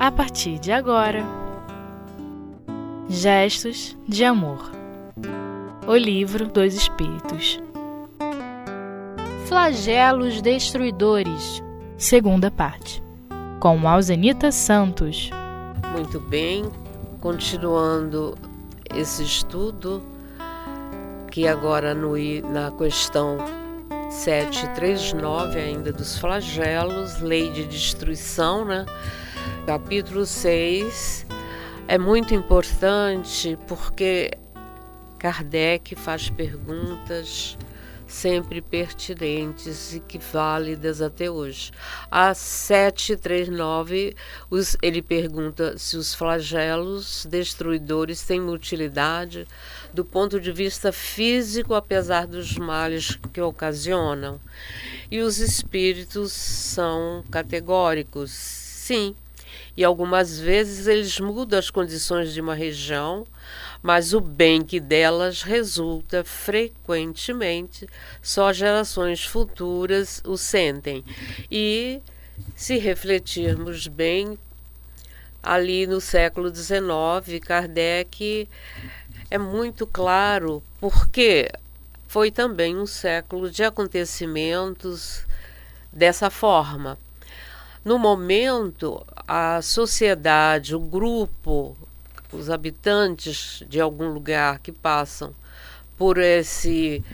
a partir de agora. Gestos de Amor. O Livro dos Espíritos. Flagelos Destruidores. Segunda parte. Com Alzenita Santos. Muito bem, continuando esse estudo, que agora no, na questão 739 ainda dos flagelos, lei de destruição, né? Capítulo 6 é muito importante porque Kardec faz perguntas sempre pertinentes e que válidas até hoje. A 739, os, ele pergunta se os flagelos destruidores têm utilidade do ponto de vista físico, apesar dos males que ocasionam. E os espíritos são categóricos. Sim, e algumas vezes eles mudam as condições de uma região, mas o bem que delas resulta frequentemente só gerações futuras o sentem. E se refletirmos bem, ali no século XIX, Kardec é muito claro porque foi também um século de acontecimentos dessa forma. No momento, a sociedade, o grupo, os habitantes de algum lugar que passam por esse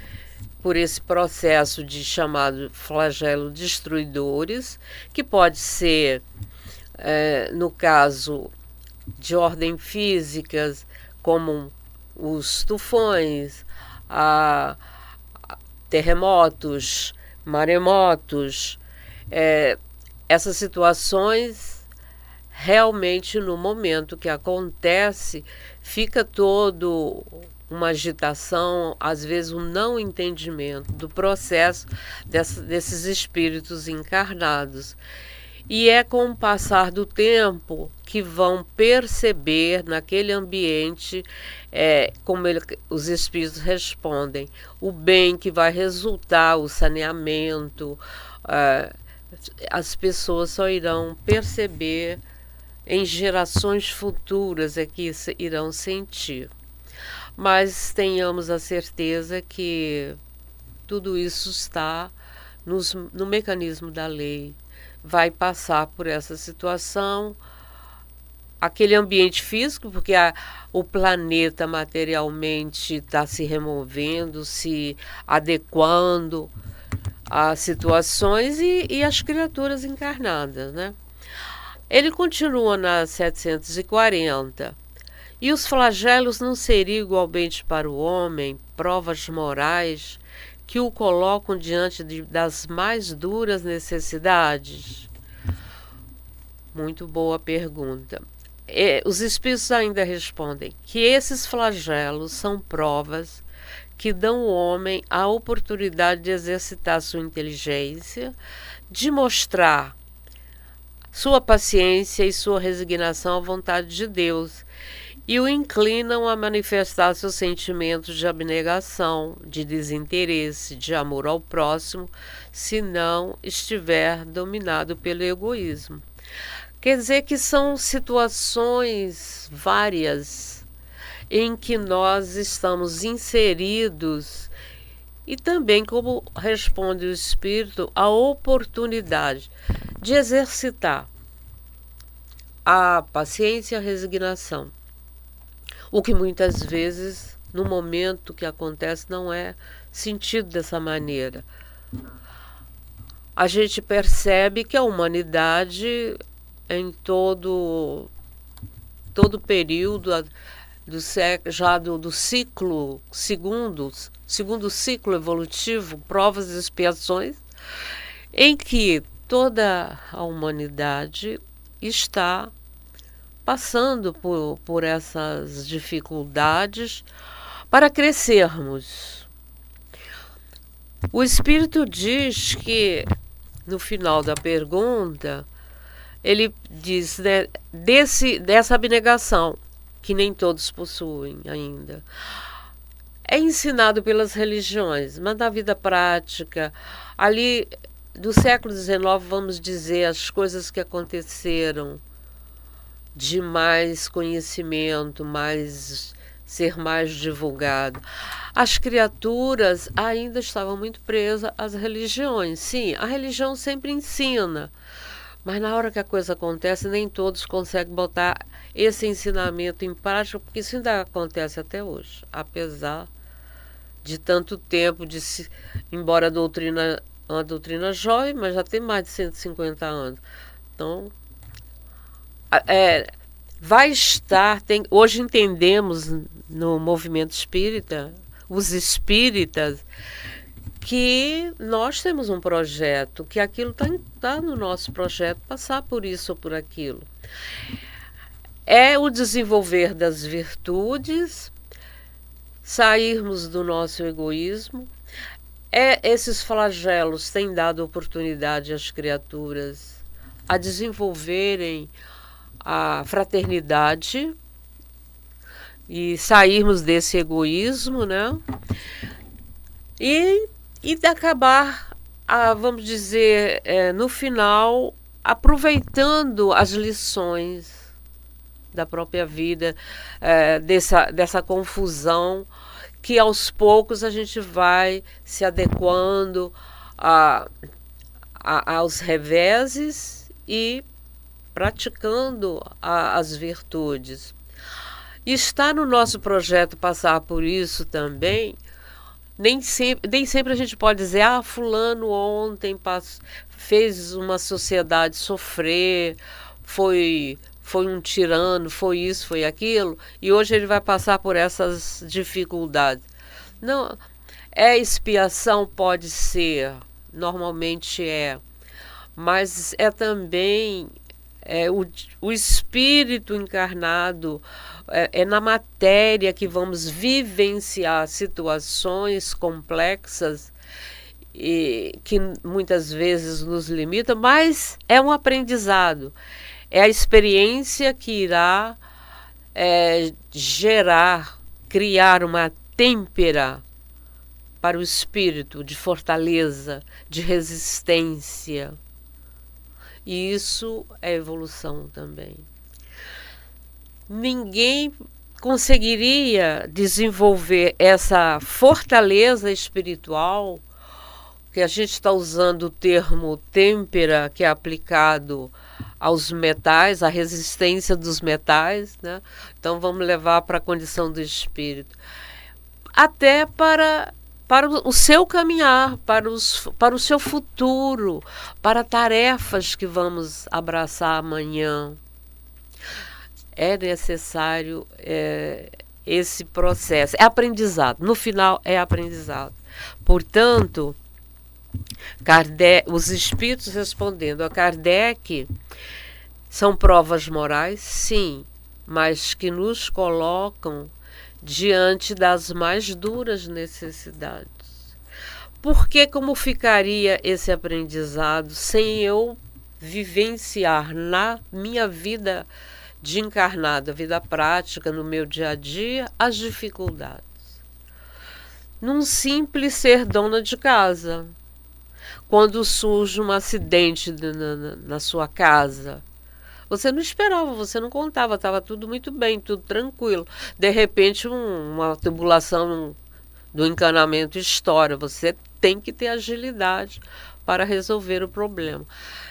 por esse processo de chamado flagelo destruidores, que pode ser, é, no caso de ordem física, como os tufões, a, a terremotos, maremotos, é, essas situações realmente no momento que acontece fica todo uma agitação, às vezes um não entendimento do processo dessa, desses espíritos encarnados. E é com o passar do tempo que vão perceber naquele ambiente é, como ele, os espíritos respondem, o bem que vai resultar, o saneamento. Uh, as pessoas só irão perceber em gerações futuras é que irão sentir. Mas tenhamos a certeza que tudo isso está nos, no mecanismo da lei. Vai passar por essa situação, aquele ambiente físico, porque a, o planeta materialmente está se removendo, se adequando as situações e, e as criaturas encarnadas, né? Ele continua na 740. E os flagelos não seriam igualmente para o homem provas morais que o colocam diante de, das mais duras necessidades? Muito boa pergunta. E, os espíritos ainda respondem que esses flagelos são provas que dão ao homem a oportunidade de exercitar sua inteligência, de mostrar sua paciência e sua resignação à vontade de Deus, e o inclinam a manifestar seus sentimentos de abnegação, de desinteresse, de amor ao próximo, se não estiver dominado pelo egoísmo. Quer dizer que são situações várias em que nós estamos inseridos e também, como responde o Espírito, a oportunidade de exercitar a paciência e a resignação. O que muitas vezes, no momento que acontece, não é sentido dessa maneira. A gente percebe que a humanidade, em todo todo período, do já do, do ciclo segundo, segundo ciclo evolutivo, provas e expiações, em que toda a humanidade está passando por, por essas dificuldades para crescermos. O Espírito diz que, no final da pergunta, ele diz né, desse, dessa abnegação que nem todos possuem ainda. É ensinado pelas religiões, mas na vida prática, ali do século XIX, vamos dizer, as coisas que aconteceram de mais conhecimento, mais ser mais divulgado. As criaturas ainda estavam muito presas às religiões. Sim, a religião sempre ensina, mas na hora que a coisa acontece, nem todos conseguem botar esse ensinamento em prática, porque isso ainda acontece até hoje, apesar de tanto tempo de se, embora a doutrina uma doutrina jovem, mas já tem mais de 150 anos. Então, é, vai estar. Tem, hoje entendemos no movimento espírita, os espíritas, que nós temos um projeto, que aquilo está tá no nosso projeto, passar por isso ou por aquilo. É o desenvolver das virtudes, sairmos do nosso egoísmo. É, esses flagelos têm dado oportunidade às criaturas a desenvolverem a fraternidade e sairmos desse egoísmo, né? E, e de acabar, a, vamos dizer, é, no final, aproveitando as lições da própria vida, é, dessa, dessa confusão que aos poucos a gente vai se adequando a, a aos reveses e praticando a, as virtudes. Está no nosso projeto passar por isso também. Nem sempre, nem sempre a gente pode dizer, ah, fulano ontem passou, fez uma sociedade sofrer, foi foi um tirano, foi isso, foi aquilo, e hoje ele vai passar por essas dificuldades. Não, é expiação, pode ser, normalmente é, mas é também é, o, o espírito encarnado, é, é, na matéria que vamos vivenciar situações complexas e que muitas vezes nos limitam, mas é um aprendizado. É a experiência que irá é, gerar, criar uma têmpera para o espírito de fortaleza, de resistência e isso é evolução também. Ninguém conseguiria desenvolver essa fortaleza espiritual, que a gente está usando o termo têmpera, que é aplicado aos metais, a resistência dos metais, né? Então vamos levar para a condição do espírito. Até para para o seu caminhar, para, os, para o seu futuro, para tarefas que vamos abraçar amanhã. É necessário é, esse processo. É aprendizado. No final, é aprendizado. Portanto, Kardec, os espíritos respondendo a Kardec são provas morais, sim, mas que nos colocam diante das mais duras necessidades. Porque como ficaria esse aprendizado sem eu vivenciar na minha vida de encarnada, vida prática, no meu dia a dia, as dificuldades? Num simples ser dona de casa. Quando surge um acidente na, na, na sua casa, você não esperava, você não contava, estava tudo muito bem, tudo tranquilo. De repente, um, uma tubulação do encanamento estoura. Você tem que ter agilidade para resolver o problema.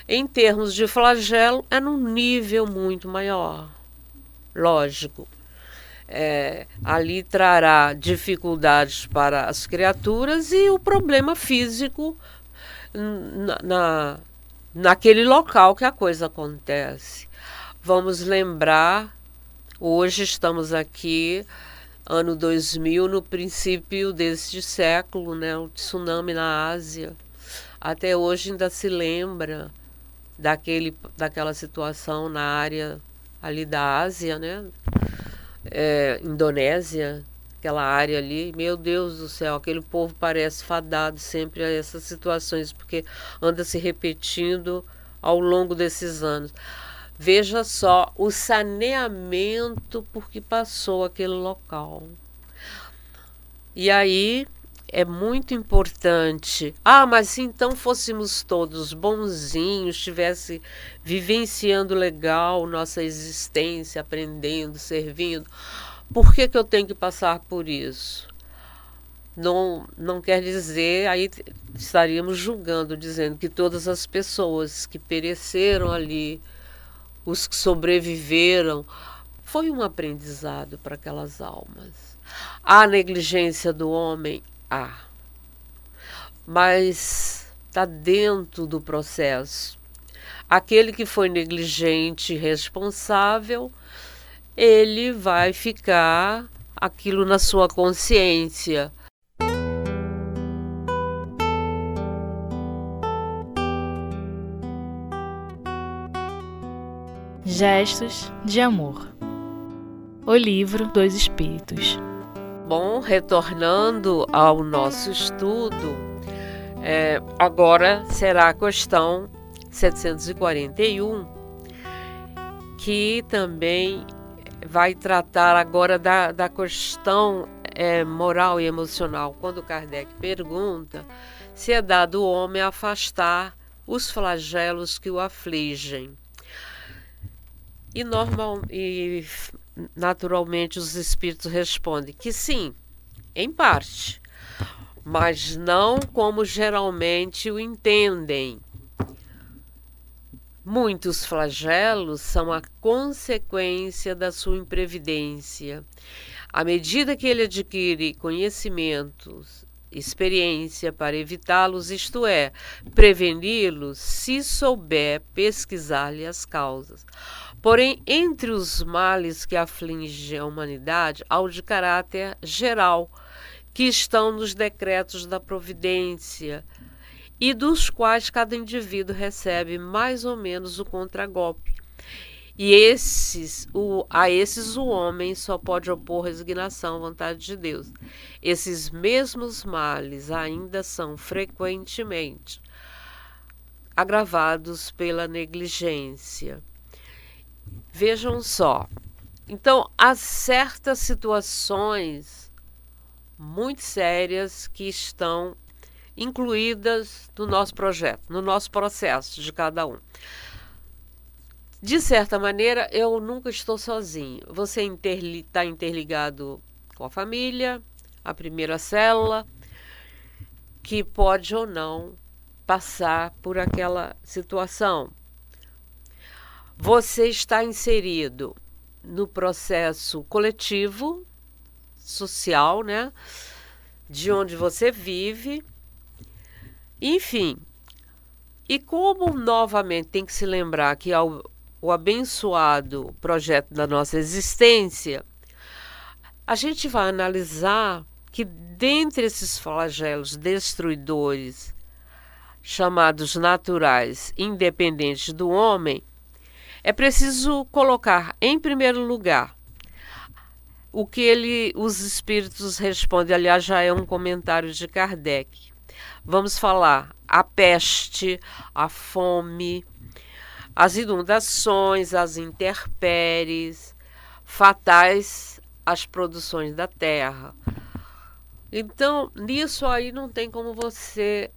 Em termos de flagelo, é num nível muito maior. Lógico. É, ali trará dificuldades para as criaturas e o problema físico na, na naquele local que a coisa acontece. Vamos lembrar, hoje estamos aqui, ano 2000, no princípio deste século, né, o tsunami na Ásia. Até hoje ainda se lembra daquele, daquela situação na área ali da Ásia, né? É, Indonésia, aquela área ali, meu Deus do céu, aquele povo parece fadado sempre a essas situações, porque anda se repetindo ao longo desses anos. Veja só o saneamento por que passou aquele local. E aí é muito importante. Ah, mas se então fôssemos todos bonzinhos, estivesse vivenciando legal nossa existência, aprendendo, servindo, por que, que eu tenho que passar por isso? Não, não quer dizer, aí estaríamos julgando, dizendo que todas as pessoas que pereceram ali, os que sobreviveram, foi um aprendizado para aquelas almas. A negligência do homem, há. Mas está dentro do processo. Aquele que foi negligente responsável, ele vai ficar aquilo na sua consciência. Gestos de Amor O Livro dos Espíritos Bom, retornando ao nosso estudo, é, agora será a questão 741, que também vai tratar agora da, da questão é, moral e emocional. Quando Kardec pergunta se é dado o homem afastar os flagelos que o afligem. E, normal, e naturalmente os espíritos respondem que sim, em parte, mas não como geralmente o entendem. Muitos flagelos são a consequência da sua imprevidência. À medida que ele adquire conhecimentos, experiência para evitá-los, isto é, preveni-los, se souber pesquisar-lhe as causas. Porém, entre os males que afligem a humanidade, há o de caráter geral, que estão nos decretos da providência e dos quais cada indivíduo recebe mais ou menos o contragolpe. E esses, o, a esses o homem só pode opor resignação à vontade de Deus. Esses mesmos males ainda são frequentemente agravados pela negligência. Vejam só. Então, há certas situações muito sérias que estão incluídas no nosso projeto, no nosso processo de cada um. De certa maneira, eu nunca estou sozinho. Você está interli interligado com a família, a primeira célula, que pode ou não passar por aquela situação. Você está inserido no processo coletivo, social, né? De onde você vive. Enfim. E como novamente tem que se lembrar que ao, o abençoado projeto da nossa existência, a gente vai analisar que dentre esses flagelos destruidores, chamados naturais, independentes do homem, é preciso colocar em primeiro lugar o que ele, os espíritos respondem, aliás, já é um comentário de Kardec. Vamos falar a peste, a fome, as inundações, as intempéries, fatais às produções da terra. Então, nisso aí não tem como você.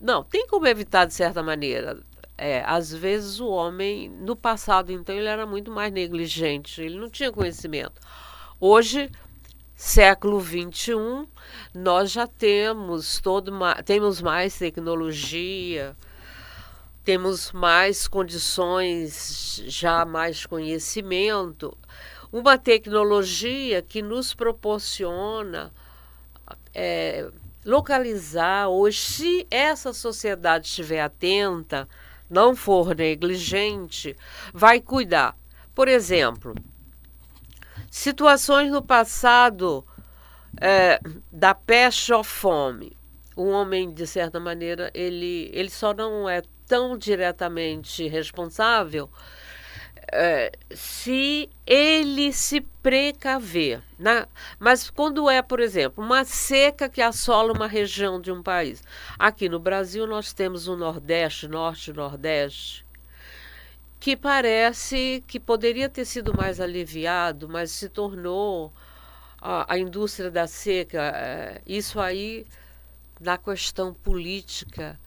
Não, tem como evitar de certa maneira. É, às vezes o homem, no passado, então, ele era muito mais negligente, ele não tinha conhecimento. Hoje, século 21, nós já temos todo temos mais tecnologia, temos mais condições, já mais conhecimento, uma tecnologia que nos proporciona é, localizar hoje, se essa sociedade estiver atenta, não for negligente, vai cuidar. Por exemplo, situações no passado é, da peste ou fome. O homem, de certa maneira, ele, ele só não é tão diretamente responsável é, se ele se precaver. Né? Mas quando é, por exemplo, uma seca que assola uma região de um país. Aqui no Brasil nós temos o Nordeste, Norte Nordeste, que parece que poderia ter sido mais aliviado, mas se tornou a, a indústria da seca, é, isso aí, na questão política,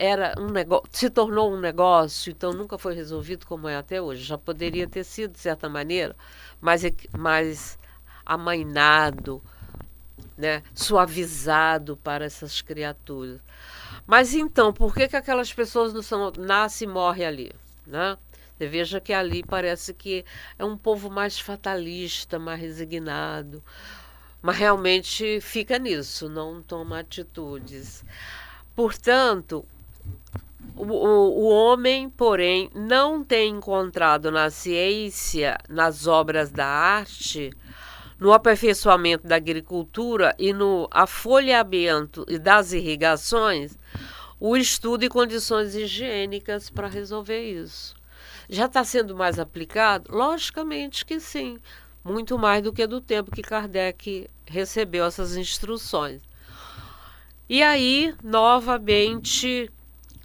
era um negócio, se tornou um negócio, então nunca foi resolvido como é até hoje. Já poderia ter sido, de certa maneira, mais, mais amainado, né, suavizado para essas criaturas. Mas então, por que, que aquelas pessoas não são, nascem e morrem ali? Né? Você veja que ali parece que é um povo mais fatalista, mais resignado, mas realmente fica nisso, não toma atitudes. Portanto, o, o, homem, porém, não tem encontrado na ciência, nas obras da arte, no aperfeiçoamento da agricultura e no afolhamento das irrigações, o estudo e condições higiênicas para resolver isso. Já está sendo mais aplicado? Logicamente que sim, muito mais do que do tempo que Kardec recebeu essas instruções. E aí, novamente,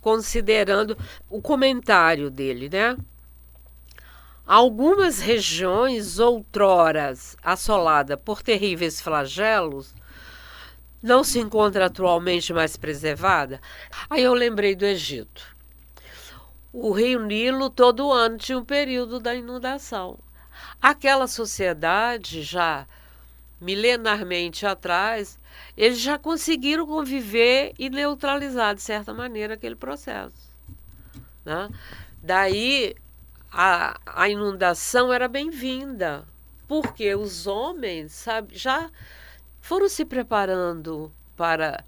considerando o comentário dele, né? Algumas regiões outroras assoladas por terríveis flagelos não se encontra atualmente mais preservada. Aí eu lembrei do Egito. O rio Nilo todo ano tinha um período da inundação. Aquela sociedade já milenarmente atrás, eles já conseguiram conviver e neutralizar de certa maneira aquele processo. Né? Daí a, a inundação era bem-vinda, porque os homens sabe, já foram se preparando para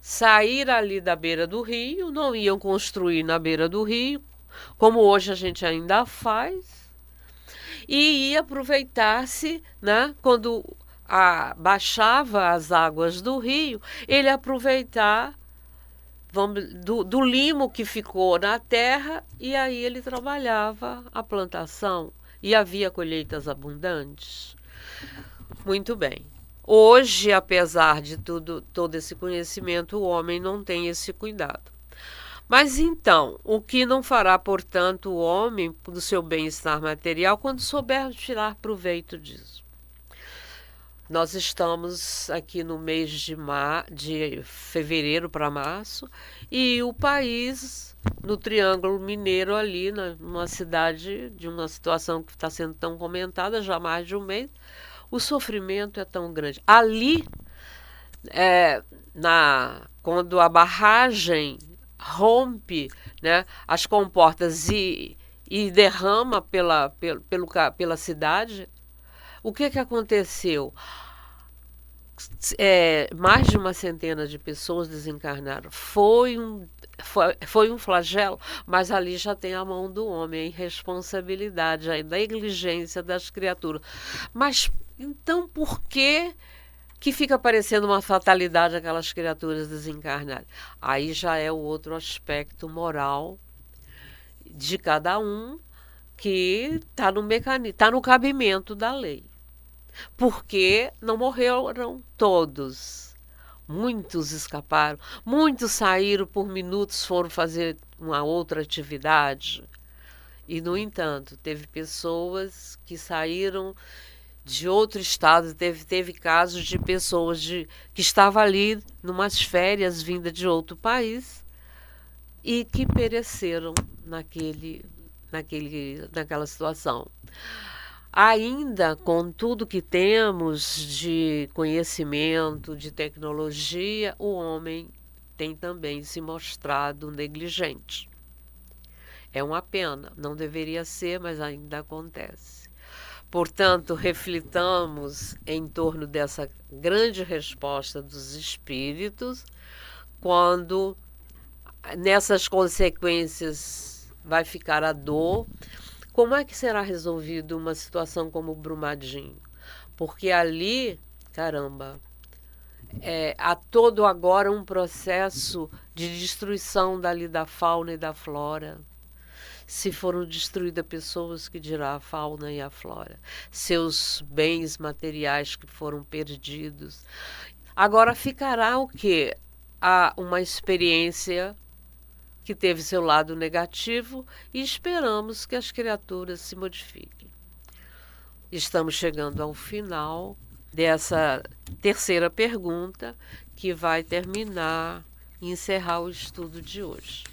sair ali da beira do rio, não iam construir na beira do rio, como hoje a gente ainda faz, e ia aproveitar-se, né, quando a, baixava as águas do rio, ele aproveitar vamos, do, do limo que ficou na terra e aí ele trabalhava a plantação e havia colheitas abundantes. Muito bem. Hoje, apesar de tudo, todo esse conhecimento, o homem não tem esse cuidado. Mas então, o que não fará, portanto, o homem do seu bem-estar material quando souber tirar proveito disso? Nós estamos aqui no mês de, mar, de fevereiro para março e o país, no Triângulo Mineiro, ali, numa cidade de uma situação que está sendo tão comentada já há mais de um mês, o sofrimento é tão grande. Ali, é, na, quando a barragem rompe né, as comportas e, e derrama pela, pelo, pela cidade, o que, que aconteceu? É, mais de uma centena de pessoas desencarnaram. Foi um, foi, foi um flagelo, mas ali já tem a mão do homem, a irresponsabilidade, a negligência das criaturas. Mas então por que que fica parecendo uma fatalidade aquelas criaturas desencarnadas? Aí já é o outro aspecto moral de cada um que está no mecanismo, está no cabimento da lei porque não morreram todos. Muitos escaparam, muitos saíram por minutos, foram fazer uma outra atividade. E, no entanto, teve pessoas que saíram de outro estado, teve, teve casos de pessoas de, que estavam ali numas férias vinda de outro país e que pereceram naquele, naquele, naquela situação. Ainda com tudo que temos de conhecimento, de tecnologia, o homem tem também se mostrado negligente. É uma pena, não deveria ser, mas ainda acontece. Portanto, reflitamos em torno dessa grande resposta dos espíritos, quando nessas consequências vai ficar a dor como é que será resolvido uma situação como o Brumadinho? Porque ali, caramba, é, há todo agora um processo de destruição dali da fauna e da flora. Se foram destruídas pessoas, que dirá a fauna e a flora? Seus bens materiais que foram perdidos. Agora ficará o que? Há uma experiência que teve seu lado negativo e esperamos que as criaturas se modifiquem. Estamos chegando ao final dessa terceira pergunta que vai terminar e encerrar o estudo de hoje.